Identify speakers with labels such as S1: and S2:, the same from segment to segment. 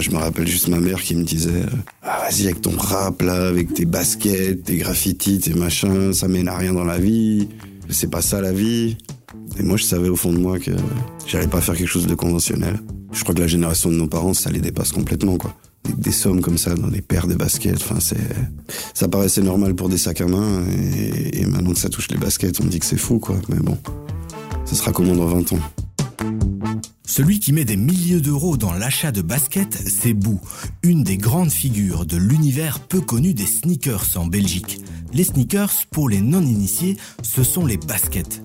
S1: Je me rappelle juste ma mère qui me disait ah, Vas-y, avec ton rap, là, avec tes baskets, tes graffitis, tes machins, ça mène à rien dans la vie. C'est pas ça la vie. Et moi, je savais au fond de moi que j'allais pas faire quelque chose de conventionnel. Je crois que la génération de nos parents, ça les dépasse complètement, quoi. Des, sommes comme ça dans des paires de baskets, enfin, c'est, ça paraissait normal pour des sacs à main, et, et maintenant que ça touche les baskets, on dit que c'est fou, quoi. Mais bon, ça sera comment dans 20 ans
S2: celui qui met des milliers d'euros dans l'achat de baskets, c'est Bou, une des grandes figures de l'univers peu connu des sneakers en Belgique. Les sneakers, pour les non-initiés, ce sont les baskets.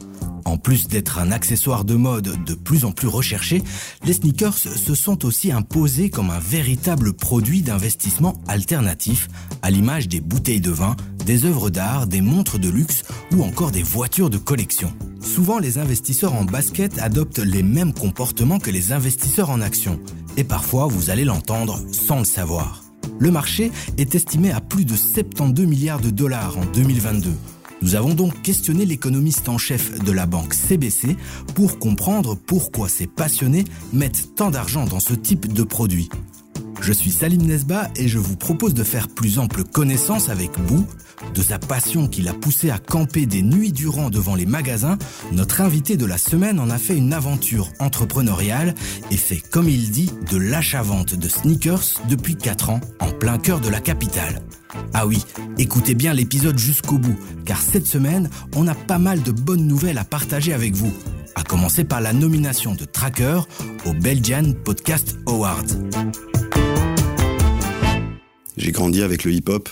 S2: En plus d'être un accessoire de mode de plus en plus recherché, les sneakers se sont aussi imposés comme un véritable produit d'investissement alternatif, à l'image des bouteilles de vin, des œuvres d'art, des montres de luxe ou encore des voitures de collection. Souvent, les investisseurs en basket adoptent les mêmes comportements que les investisseurs en actions. Et parfois, vous allez l'entendre sans le savoir. Le marché est estimé à plus de 72 milliards de dollars en 2022. Nous avons donc questionné l'économiste en chef de la banque CBC pour comprendre pourquoi ces passionnés mettent tant d'argent dans ce type de produit. Je suis Salim Nesba et je vous propose de faire plus ample connaissance avec Bou, de sa passion qui l'a poussé à camper des nuits durant devant les magasins. Notre invité de la semaine en a fait une aventure entrepreneuriale et fait, comme il dit, de l'achat-vente de sneakers depuis 4 ans en plein cœur de la capitale. Ah oui, écoutez bien l'épisode jusqu'au bout, car cette semaine, on a pas mal de bonnes nouvelles à partager avec vous. À commencer par la nomination de Tracker au Belgian Podcast Award.
S1: J'ai grandi avec le hip-hop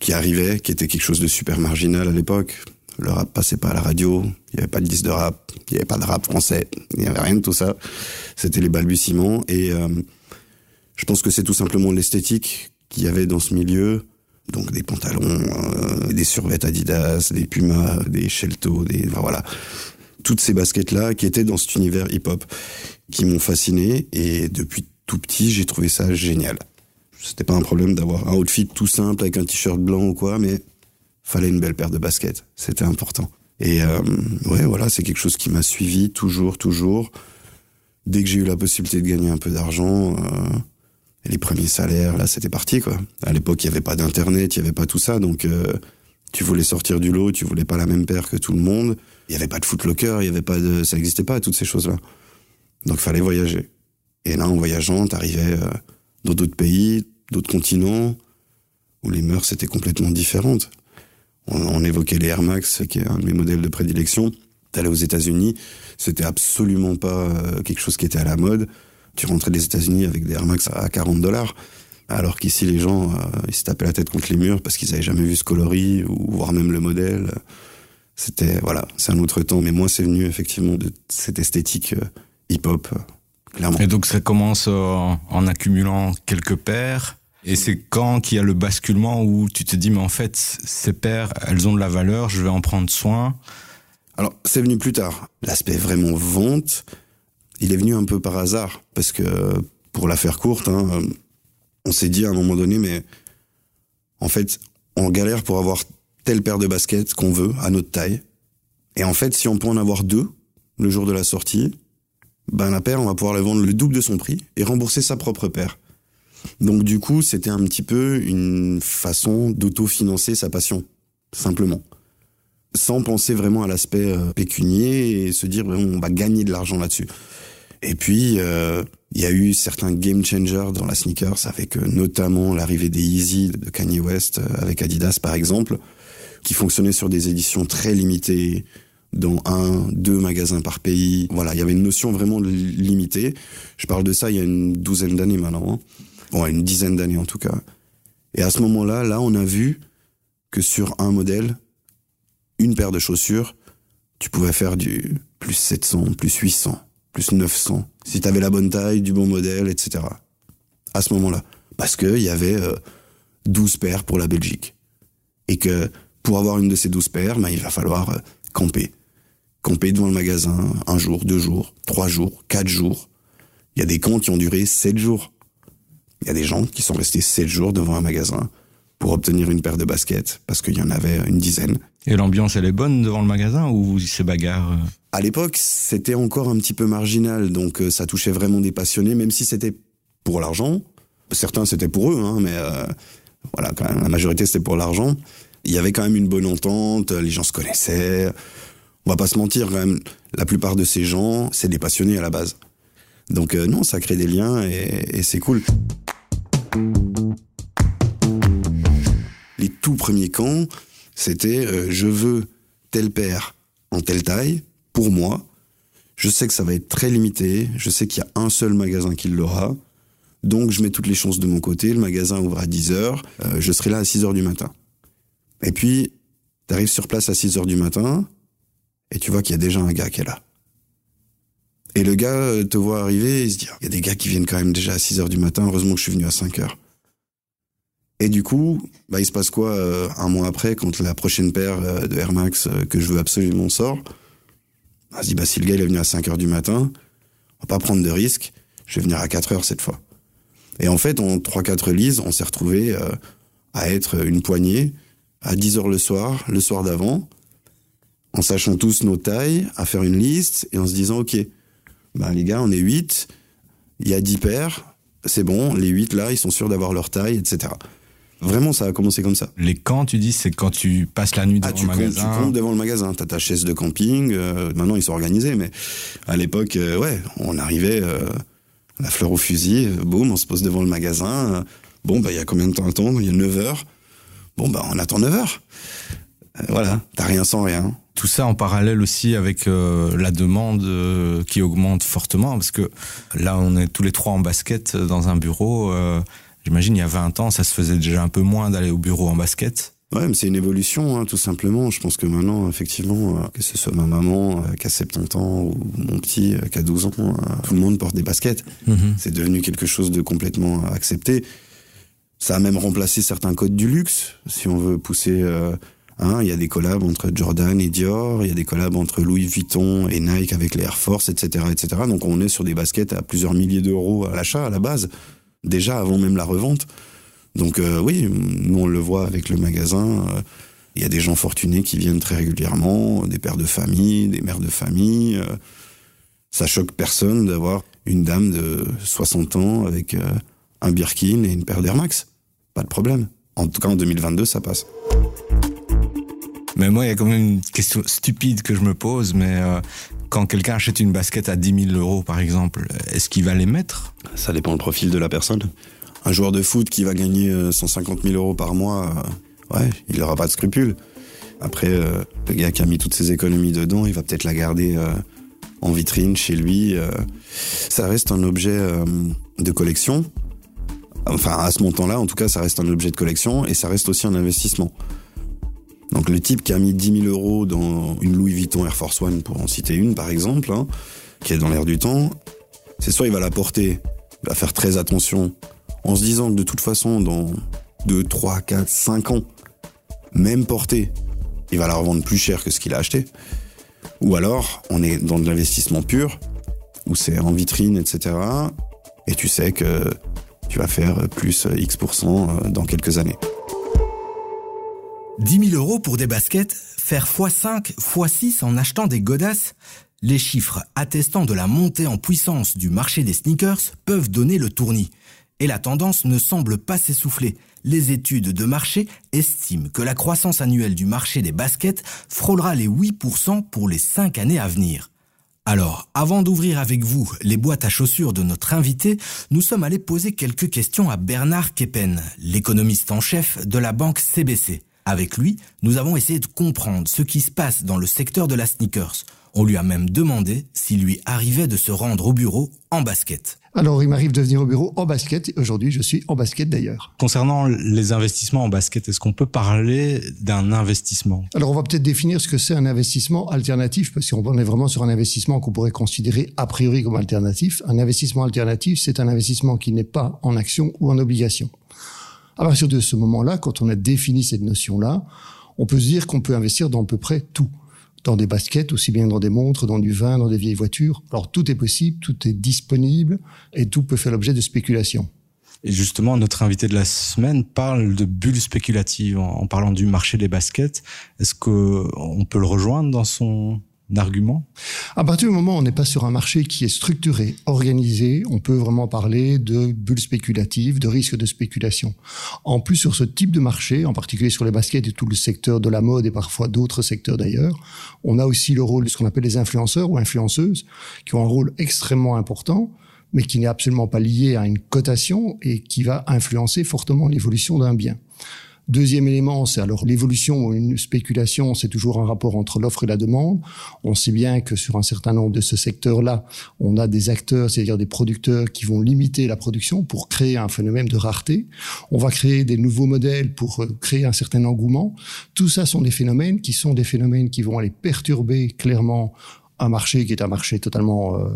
S1: qui arrivait, qui était quelque chose de super marginal à l'époque. Le rap passait pas à la radio, il n'y avait pas de disque de rap, il n'y avait pas de rap français, il n'y avait rien de tout ça. C'était les balbutiements et euh, je pense que c'est tout simplement l'esthétique qu'il y avait dans ce milieu. Donc des pantalons, euh, des survêtements Adidas, des Puma, des Shelto, des voilà, toutes ces baskets là qui étaient dans cet univers hip-hop, qui m'ont fasciné et depuis tout petit j'ai trouvé ça génial. C'était pas un problème d'avoir un outfit tout simple avec un t-shirt blanc ou quoi, mais fallait une belle paire de baskets, c'était important. Et euh, ouais, voilà, c'est quelque chose qui m'a suivi toujours, toujours. Dès que j'ai eu la possibilité de gagner un peu d'argent, euh, les premiers salaires, là, c'était parti, quoi. À l'époque, il n'y avait pas d'internet, il n'y avait pas tout ça, donc euh, tu voulais sortir du lot, tu voulais pas la même paire que tout le monde. Il n'y avait pas de footlocker, il y avait pas ça n'existait pas toutes ces choses-là. Donc, fallait voyager. Et là, en voyageant, t'arrivais euh, dans d'autres pays, d'autres continents, où les mœurs étaient complètement différentes. On, évoquait les Air Max, qui est un de mes modèles de prédilection. T'allais aux États-Unis, c'était absolument pas euh, quelque chose qui était à la mode tu rentrais des États-Unis avec des Air Max à 40 dollars. Alors qu'ici, les gens, euh, ils se tapaient la tête contre les murs parce qu'ils avaient jamais vu ce coloris ou voire même le modèle. C'était, voilà, c'est un autre temps. Mais moi, c'est venu effectivement de cette esthétique euh, hip-hop, clairement.
S3: Et donc, ça commence en accumulant quelques paires. Et c'est quand qu'il y a le basculement où tu te dis, mais en fait, ces paires, elles ont de la valeur, je vais en prendre soin.
S1: Alors, c'est venu plus tard. L'aspect vraiment vente, il est venu un peu par hasard, parce que, pour la faire courte, hein, on s'est dit à un moment donné, mais en fait, on galère pour avoir telle paire de baskets qu'on veut, à notre taille. Et en fait, si on peut en avoir deux, le jour de la sortie, ben la paire, on va pouvoir la vendre le double de son prix et rembourser sa propre paire. Donc du coup, c'était un petit peu une façon d'autofinancer sa passion, simplement. Sans penser vraiment à l'aspect euh, pécunier et se dire, on va gagner de l'argent là-dessus. Et puis, euh, il y a eu certains game changers dans la sneakers, avec euh, notamment l'arrivée des Yeezy de Kanye West euh, avec Adidas, par exemple, qui fonctionnaient sur des éditions très limitées, dans un, deux magasins par pays. Voilà, il y avait une notion vraiment limitée. Je parle de ça il y a une douzaine d'années maintenant. Hein. Bon, une dizaine d'années en tout cas. Et à ce moment-là, là, on a vu que sur un modèle, une paire de chaussures, tu pouvais faire du plus 700, plus 800 plus 900, si tu avais la bonne taille, du bon modèle, etc. À ce moment-là. Parce qu'il y avait 12 euh, paires pour la Belgique. Et que pour avoir une de ces 12 paires, ben, il va falloir euh, camper. Camper devant le magasin un jour, deux jours, trois jours, quatre jours. Il y a des camps qui ont duré sept jours. Il y a des gens qui sont restés sept jours devant un magasin pour obtenir une paire de baskets, parce qu'il y en avait une dizaine.
S3: Et l'ambiance, elle est bonne devant le magasin ou c'est bagarre euh
S1: À l'époque, c'était encore un petit peu marginal, donc euh, ça touchait vraiment des passionnés, même si c'était pour l'argent. Certains, c'était pour eux, hein, mais euh, voilà, quand même, la majorité, c'était pour l'argent. Il y avait quand même une bonne entente, les gens se connaissaient. On va pas se mentir, quand même, la plupart de ces gens, c'est des passionnés à la base. Donc euh, non, ça crée des liens et, et c'est cool. Les tout premiers camps, c'était euh, je veux tel père en telle taille pour moi. Je sais que ça va être très limité. Je sais qu'il y a un seul magasin qui l'aura. Donc je mets toutes les chances de mon côté. Le magasin ouvre à 10 heures. Euh, je serai là à 6 heures du matin. Et puis, tu arrives sur place à 6 heures du matin et tu vois qu'il y a déjà un gars qui est là. Et le gars euh, te voit arriver et il se dit, il y a des gars qui viennent quand même déjà à 6 heures du matin, heureusement que je suis venu à 5 heures. Et du coup, bah, il se passe quoi euh, un mois après, quand la prochaine paire euh, de Air Max que je veux absolument sort? On se dit, bah, si le gars il est venu à 5 heures du matin, on va pas prendre de risques, je vais venir à 4 heures cette fois. Et en fait, en 3-4 lises, on s'est retrouvé à être une poignée à 10 heures le soir, le soir d'avant, en sachant tous nos tailles, à faire une liste et en se disant, OK, ben les gars, on est 8, il y a 10 paires, c'est bon, les 8 là, ils sont sûrs d'avoir leur taille, etc. Vraiment, ça a commencé comme ça.
S3: Les camps, tu dis, c'est quand tu passes la nuit devant
S1: ah, tu
S3: le magasin.
S1: Comptes, tu comptes devant le magasin. T'as ta chaise de camping. Euh, maintenant, ils sont organisés, mais à l'époque, euh, ouais, on arrivait euh, la fleur au fusil. boum, on se pose devant le magasin. bon, bah, il y a combien de temps à attendre? Il y a 9 heures. Bon, bah, on attend 9 heures. Voilà, t'as rien sans rien.
S3: Tout ça en parallèle aussi avec euh, la demande euh, qui augmente fortement, parce que là, on est tous les trois en basket dans un bureau. Euh, J'imagine, il y a 20 ans, ça se faisait déjà un peu moins d'aller au bureau en basket.
S1: Ouais, mais c'est une évolution, hein, tout simplement. Je pense que maintenant, effectivement, euh, que ce soit ma maman euh, qui a 70 ans ou mon petit euh, qui a 12 ans, tout le monde porte des baskets.
S3: Mhm.
S1: C'est devenu quelque chose de complètement accepté. Ça a même remplacé certains codes du luxe, si on veut pousser Hein, il y a des collabs entre Jordan et Dior, il y a des collabs entre Louis Vuitton et Nike avec les Air Force, etc., etc. Donc on est sur des baskets à plusieurs milliers d'euros à l'achat à la base, déjà avant même la revente. Donc euh, oui, nous on le voit avec le magasin. Euh, il y a des gens fortunés qui viennent très régulièrement, des pères de famille, des mères de famille. Euh, ça choque personne d'avoir une dame de 60 ans avec un Birkin et une paire d'Air Max. Pas de problème. En tout cas, en 2022, ça passe.
S3: Mais moi, il y a quand même une question stupide que je me pose, mais euh, quand quelqu'un achète une basket à 10 000 euros, par exemple, est-ce qu'il va les mettre?
S1: Ça dépend le profil de la personne. Un joueur de foot qui va gagner 150 euh, 000 euros par mois, euh, ouais, il n'aura pas de scrupules. Après, euh, le gars qui a mis toutes ses économies dedans, il va peut-être la garder euh, en vitrine chez lui. ça reste un objet de collection. Enfin, à ce montant-là, en tout cas, ça reste un objet de collection et ça reste aussi un investissement. Donc le type qui a mis 10 000 euros dans une Louis Vuitton Air Force One, pour en citer une par exemple, hein, qui est dans l'air du temps, c'est soit il va la porter, il va faire très attention, en se disant que de toute façon, dans 2, 3, 4, 5 ans, même portée, il va la revendre plus cher que ce qu'il a acheté. Ou alors, on est dans de l'investissement pur, où c'est en vitrine, etc. Et tu sais que tu vas faire plus X% dans quelques années.
S2: 10 000 euros pour des baskets, faire x5, x6 en achetant des godasses Les chiffres attestant de la montée en puissance du marché des sneakers peuvent donner le tournis. Et la tendance ne semble pas s'essouffler. Les études de marché estiment que la croissance annuelle du marché des baskets frôlera les 8% pour les 5 années à venir. Alors, avant d'ouvrir avec vous les boîtes à chaussures de notre invité, nous sommes allés poser quelques questions à Bernard Keppen, l'économiste en chef de la banque CBC. Avec lui, nous avons essayé de comprendre ce qui se passe dans le secteur de la sneakers. On lui a même demandé s'il lui arrivait de se rendre au bureau en basket.
S4: Alors, il m'arrive de venir au bureau en basket. Aujourd'hui, je suis en basket d'ailleurs.
S3: Concernant les investissements en basket, est-ce qu'on peut parler d'un investissement?
S4: Alors, on va peut-être définir ce que c'est un investissement alternatif, parce qu'on est vraiment sur un investissement qu'on pourrait considérer a priori comme alternatif. Un investissement alternatif, c'est un investissement qui n'est pas en action ou en obligation. À partir de ce moment-là, quand on a défini cette notion-là, on peut se dire qu'on peut investir dans à peu près tout. Dans des baskets, aussi bien dans des montres, dans du vin, dans des vieilles voitures. Alors tout est possible, tout est disponible et tout peut faire l'objet de spéculation.
S3: Et justement, notre invité de la semaine parle de bulles spéculatives en, parlant du marché des baskets. Est-ce que on peut le rejoindre dans son argument
S4: À partir du moment où on n'est pas sur un marché qui est structuré, organisé, on peut vraiment parler de bulles spéculatives, de risques de spéculation. En plus, sur ce type de marché, en particulier sur les baskets et tout le secteur de la mode et parfois d'autres secteurs d'ailleurs, on a aussi le rôle de ce qu'on appelle les influenceurs ou influenceuses, qui ont un rôle extrêmement important mais qui n'est absolument pas lié à une cotation et qui va influencer fortement l'évolution d'un bien. Deuxième élément, c'est alors l'évolution ou une spéculation, c'est toujours un rapport entre l'offre et la demande. On sait bien que sur un certain nombre de ce secteur-là, on a des acteurs, c'est-à-dire des producteurs qui vont limiter la production pour créer un phénomène de rareté. On va créer des nouveaux modèles pour euh, créer un certain engouement. Tout ça sont des phénomènes qui sont des phénomènes qui vont aller perturber clairement un marché qui est un marché totalement euh,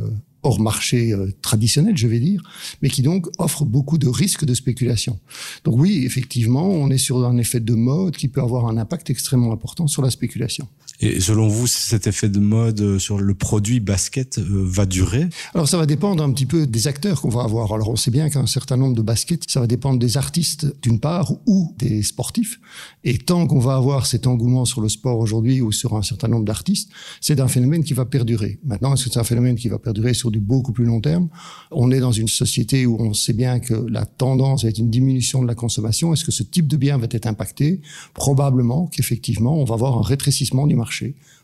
S4: hors marché euh, traditionnel, je vais dire, mais qui donc offre beaucoup de risques de spéculation. Donc oui, effectivement, on est sur un effet de mode qui peut avoir un impact extrêmement important sur la spéculation.
S3: Et selon vous, cet effet de mode euh, sur le produit basket euh, va durer?
S4: Alors ça va dépendre un petit peu des acteurs qu'on va avoir. Alors on sait bien qu'un certain nombre de baskets, ça va dépendre des artistes d'une part ou des sportifs. Et tant qu'on va avoir cet engouement sur le sport aujourd'hui ou sur un certain nombre d'artistes, c'est un phénomène qui va perdurer. Maintenant, est-ce que c'est un phénomène qui va perdurer sur du beaucoup plus long terme? On est dans une société où on sait bien que la tendance être une diminution de la consommation. Est-ce que ce type de bien va être impacté? Probablement qu'effectivement, on va avoir un rétrécissement du marché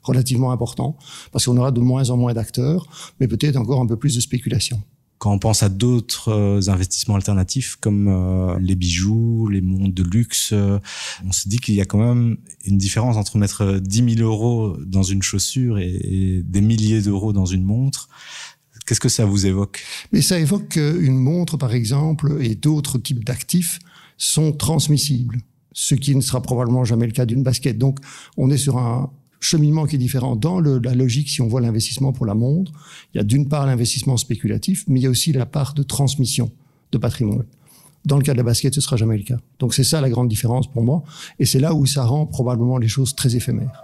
S4: relativement important, parce qu'on aura de moins en moins d'acteurs, mais peut-être encore un peu plus de spéculation
S3: quand on pense à d'autres euh, investissements alternatifs comme euh, les bijoux, les montres de luxe, euh, on se dit qu'il y a quand même une différence entre mettre 10 000 euros dans une chaussure et, des milliers d'euros dans une montre. Qu'est-ce que ça vous évoque?
S4: Mais ça évoque qu'une montre, par exemple, et d'autres types d'actifs sont transmissibles, ce qui ne sera probablement jamais le cas d'une basket. Donc, on est sur un, cheminement qui est différent. Dans la logique, si on voit l'investissement pour la montre, il y a d'une part l'investissement spéculatif, mais il y a aussi la part de transmission de patrimoine. Dans le cas de la basket, ce sera jamais le cas. Donc c'est ça la grande différence pour moi, et c'est là où ça rend probablement les choses très éphémères.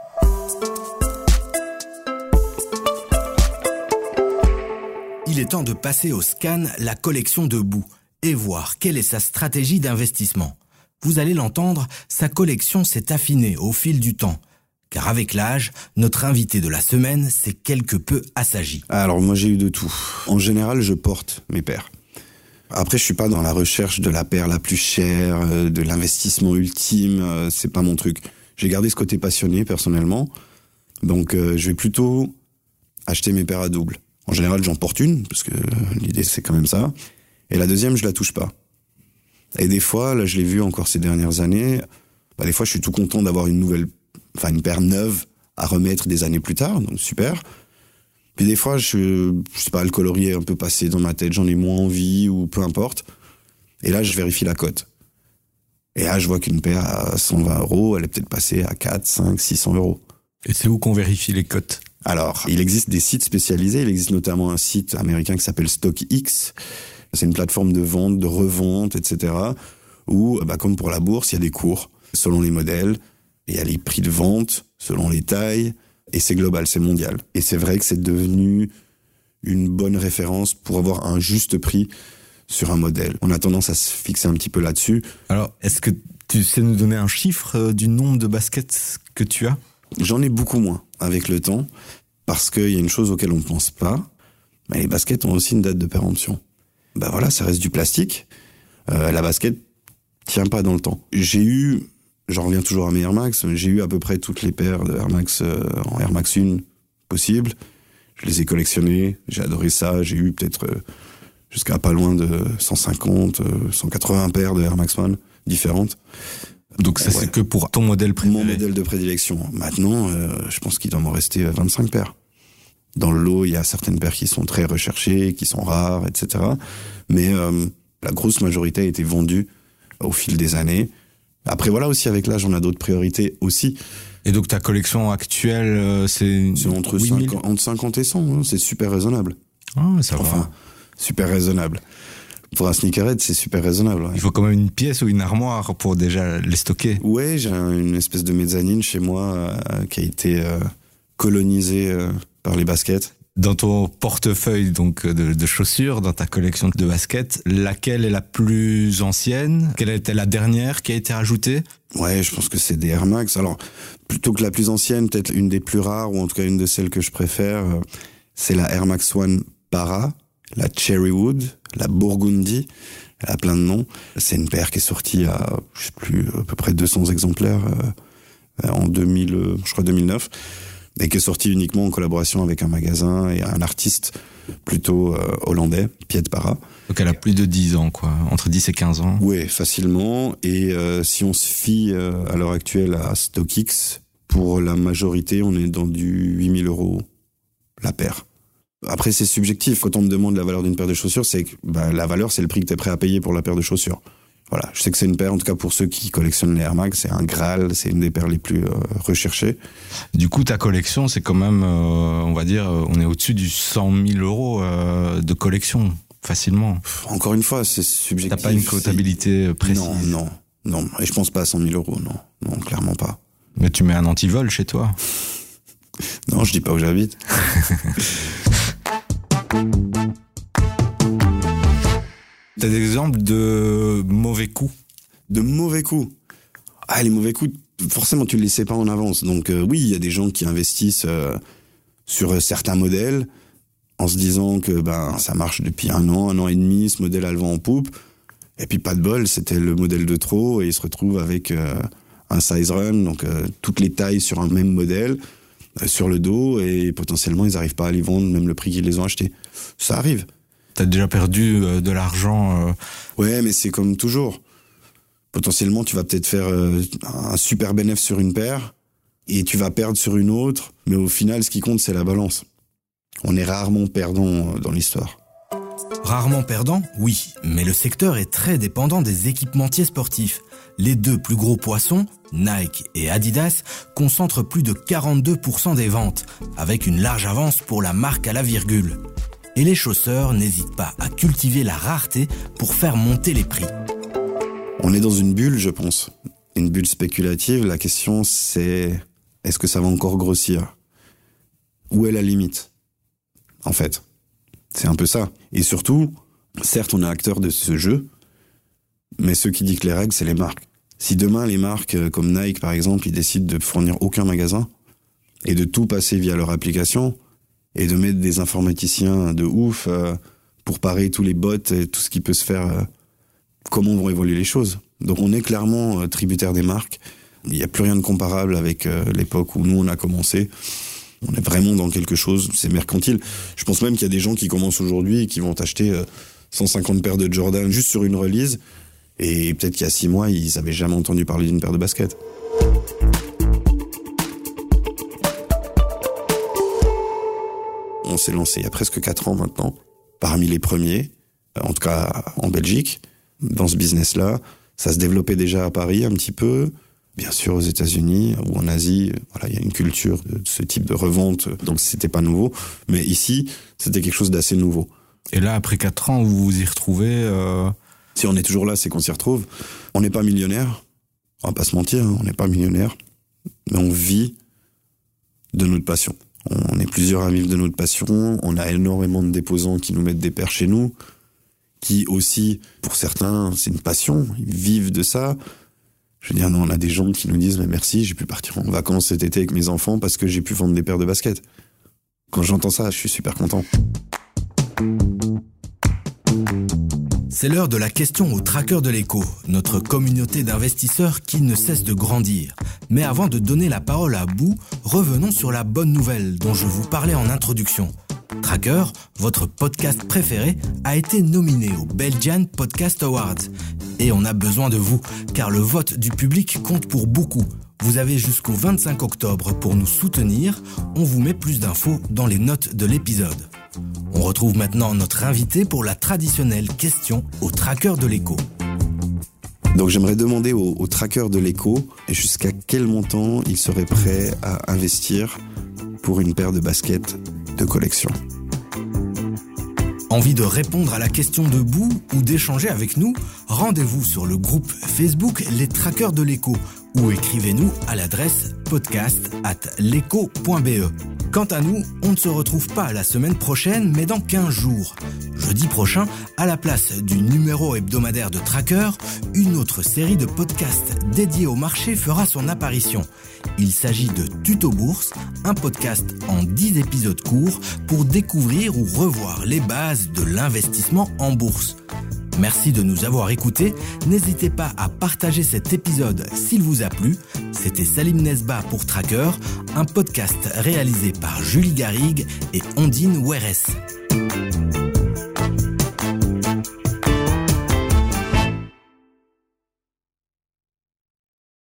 S2: Il est temps de passer au scan la collection de boue et voir quelle est sa stratégie d'investissement. Vous allez l'entendre, sa collection s'est affinée au fil du temps car avec l'âge, notre invité de la semaine s'est quelque peu assagi.
S1: Alors moi j'ai eu de tout. En général, je porte mes paires. Après, je suis pas dans la recherche de la paire la plus chère, euh, de l'investissement ultime. Euh, c'est pas mon truc. J'ai gardé ce côté passionné personnellement, donc euh, je vais plutôt acheter mes paires à double. En général, j'en porte une parce que l'idée c'est quand même ça. Et la deuxième, je la touche pas. Et des fois, là, je l'ai vu encore ces dernières années. Bah, des fois, je suis tout content d'avoir une nouvelle enfin une paire neuve à remettre des années plus tard, donc super. Puis des fois, je, je sais pas, le colorier est un peu passé dans ma tête, j'en ai moins envie ou peu importe. Et là, je vérifie la cote. Et là, je vois qu'une paire à 120 euros, elle est peut-être passée à 4, 5, 600 euros.
S3: Et c'est où qu'on vérifie les cotes?
S1: Alors, il existe des sites spécialisés. Il existe notamment un site américain qui s'appelle StockX. C'est une plateforme de vente, de revente, etc. Où, bah, comme pour la bourse, il y a des cours selon les modèles. Il y a les prix de vente selon les tailles, et c'est global, c'est mondial. Et c'est vrai que c'est devenu une bonne référence pour avoir un juste prix sur un modèle. On a tendance à se fixer un petit peu là-dessus.
S3: Alors, est-ce que tu sais nous donner un chiffre euh, du nombre de baskets que tu as?
S1: J'en ai beaucoup moins avec le temps, parce qu'il y a une chose auquel on ne pense pas, mais les baskets ont aussi une date de péremption. Ben voilà, ça reste du plastique. Euh, la basket tient pas dans le temps. J'ai eu J'en reviens toujours à mes Air Max. J'ai eu à peu près toutes les paires de Air Max euh, en Air Max 1 possibles. Je les ai collectionnées. J'ai adoré ça. J'ai eu peut-être euh, jusqu'à pas loin de 150, 180 euh, paires de Air Max One différentes.
S3: Donc ça c'est que pour ton modèle.
S1: Mon modèle de prédilection. Maintenant, je pense qu'il doit m'en rester 25 paires. Dans le lot, il y a certaines paires qui sont très recherchées, qui sont rares, etc. Mais la grosse majorité a été vendue au fil des années. Après, voilà aussi, avec l'âge, on a d'autres priorités aussi.
S3: Et donc, ta collection actuelle, euh, c'est...
S1: C'est entre, 50, entre 50 et 100, hein, c'est super raisonnable.
S3: Ah, ça
S1: enfin,
S3: va.
S1: super raisonnable. Pour un sneakerhead, c'est super raisonnable.
S3: Il faut quand même une pièce ou une armoire pour déjà les stocker.
S1: Ouais, j'ai une espèce de mezzanine chez moi euh, qui a été euh, colonisée par les baskets.
S3: Dans ton portefeuille donc de, de, chaussures, dans ta collection de baskets, laquelle est la plus ancienne? Quelle était la dernière qui a été rajoutée
S1: Ouais, je pense que c'est des Air Max. Alors, plutôt que la plus ancienne, peut-être une des plus rares, ou en tout cas une de celles que je préfère, euh, c'est la Air Max One Para, la Cherrywood, la Burgundy. Elle a plein de noms. C'est une paire qui est sortie à, je sais plus, à peu près 200 exemplaires euh, en 2000, euh, je crois 2009 et qui est sorti uniquement en collaboration avec un magasin et un artiste plutôt euh, hollandais, Piet Para.
S3: Donc elle a plus de 10 ans, quoi, entre 10 et 15 ans.
S1: Oui, facilement. Et euh, si on se fie euh, à l'heure actuelle à StockX, pour la majorité, on est dans du 8000 euros la paire. Après, c'est subjectif. Quand on me demande la valeur d'une paire de chaussures, c'est que bah, la valeur, c'est le prix que tu es prêt à payer pour la paire de chaussures. Voilà, je sais que c'est une paire, en tout cas pour ceux qui collectionnent les Air Max, c'est un Graal, c'est une des paires les plus euh, recherchées.
S3: Du coup, ta collection, c'est quand même, euh, on va dire, euh, on est au-dessus du 100 000 euros de collection, facilement.
S1: Encore une fois, c'est subjectif.
S3: T'as pas une comptabilité précise
S1: Non, non, non. Et je pense pas à 100 000 euros, non. Non, clairement pas.
S3: Mais tu mets un antivol chez toi
S1: Non, je dis pas où j'habite.
S3: T'as des exemples de mauvais coups
S1: De mauvais coups Ah, les mauvais coups, forcément, tu ne les sais pas en avance. Donc euh, oui, il y a des gens qui investissent euh, sur certains modèles en se disant que ben ça marche depuis un an, un an et demi, ce modèle a le vent en poupe. Et puis pas de bol, c'était le modèle de trop et ils se retrouvent avec euh, un size run, donc toutes les tailles sur un même modèle sur le dos et potentiellement ils n'arrivent pas à les vendre même le prix qu'ils les ont achetés. Ça arrive.
S3: T'as déjà perdu euh, de l'argent. Euh.
S1: Ouais, mais c'est comme toujours. Potentiellement, tu vas peut-être faire euh, un super bénéfice sur une paire et tu vas perdre sur une autre. Mais au final, ce qui compte, c'est la balance. On est rarement perdant dans l'histoire.
S2: Rarement perdant, oui, mais le secteur est très dépendant des équipementiers sportifs. Les deux plus gros poissons, Nike et Adidas, concentrent plus de 42% des ventes, avec une large avance pour la marque à la virgule et les chausseurs n'hésitent pas à cultiver la rareté pour faire monter les prix.
S1: On est dans une bulle, je pense. Une bulle spéculative. La question, c'est est-ce que ça va encore grossir? Où est la limite? En fait, c'est un peu ça. Et surtout, certes, on est acteur de ce jeu, mais ceux qui dictent les règles, c'est les marques. Si demain, les marques euh, comme Nike, par exemple, ils décident de fournir aucun magasin et de tout passer via leur application, et de mettre des informaticiens de ouf euh, pour parer tous les bots et tout ce qui peut se faire. Euh, comment vont évoluer les choses Donc on est clairement euh, tributaire des marques. Il n'y a plus rien de comparable avec l'époque où nous on a commencé. On est vraiment dans quelque chose, c'est mercantile. Je pense même qu'il y a des gens qui commencent aujourd'hui et qui vont acheter 150 paires de Jordan juste sur une release. Et peut-être qu'il y a six mois, ils n'avaient jamais entendu parler d'une paire de baskets. On s'est lancé il y a presque quatre ans maintenant, parmi les premiers, en tout cas en Belgique, dans ce business-là. Ça se développait déjà à Paris un petit peu, bien sûr aux États-Unis ou en Asie. Voilà, il y a une culture de ce type de revente, donc c'était pas nouveau. Mais ici, c'était quelque chose d'assez nouveau.
S3: Et là, après quatre ans, vous vous y retrouvez euh...
S1: Si on est toujours là, c'est qu'on s'y retrouve. On n'est pas millionnaire, on va pas se mentir, hein, on n'est pas millionnaire, mais on vit de notre passion. On est plusieurs à vivre de notre passion. On a énormément de déposants qui nous mettent des paires chez nous, qui aussi, pour certains, c'est une passion. Ils vivent de ça. Je veux dire, non, on a des gens qui nous disent, mais merci, j'ai pu partir en vacances cet été avec mes enfants parce que j'ai pu vendre des paires de baskets. Quand j'entends ça, je suis super content.
S2: C'est l'heure de la question au tracker de l'écho, notre communauté d'investisseurs qui ne cesse de grandir. Mais avant de donner la parole à Bou, revenons sur la bonne nouvelle dont je vous parlais en introduction. Tracker, votre podcast préféré, a été nominé au Belgian Podcast Awards. Et on a besoin de vous, car le vote du public compte pour beaucoup. Vous avez jusqu'au 25 octobre pour nous soutenir. On vous met plus d'infos dans les notes de l'épisode. On retrouve maintenant notre invité pour la traditionnelle question au tracker de l'écho.
S1: Donc j'aimerais demander au, au tracker de l'écho jusqu'à quel montant il serait prêt à investir pour une paire de baskets de collection.
S2: Envie de répondre à la question de Bou ou d'échanger avec nous? Rendez-vous sur le groupe Facebook Les Trackers de l'écho ou écrivez-nous à l'adresse podcast at Quant à nous, on ne se retrouve pas la semaine prochaine, mais dans 15 jours. Jeudi prochain, à la place du numéro hebdomadaire de Tracker, une autre série de podcasts dédiés au marché fera son apparition. Il s'agit de Tuto Bourse, un podcast en 10 épisodes courts pour découvrir ou revoir les bases de l'investissement en bourse. Merci de nous avoir écoutés. N'hésitez pas à partager cet épisode s'il vous a plu. C'était Salim Nesba pour Tracker, un podcast réalisé par Julie Garrigue et Ondine Weres.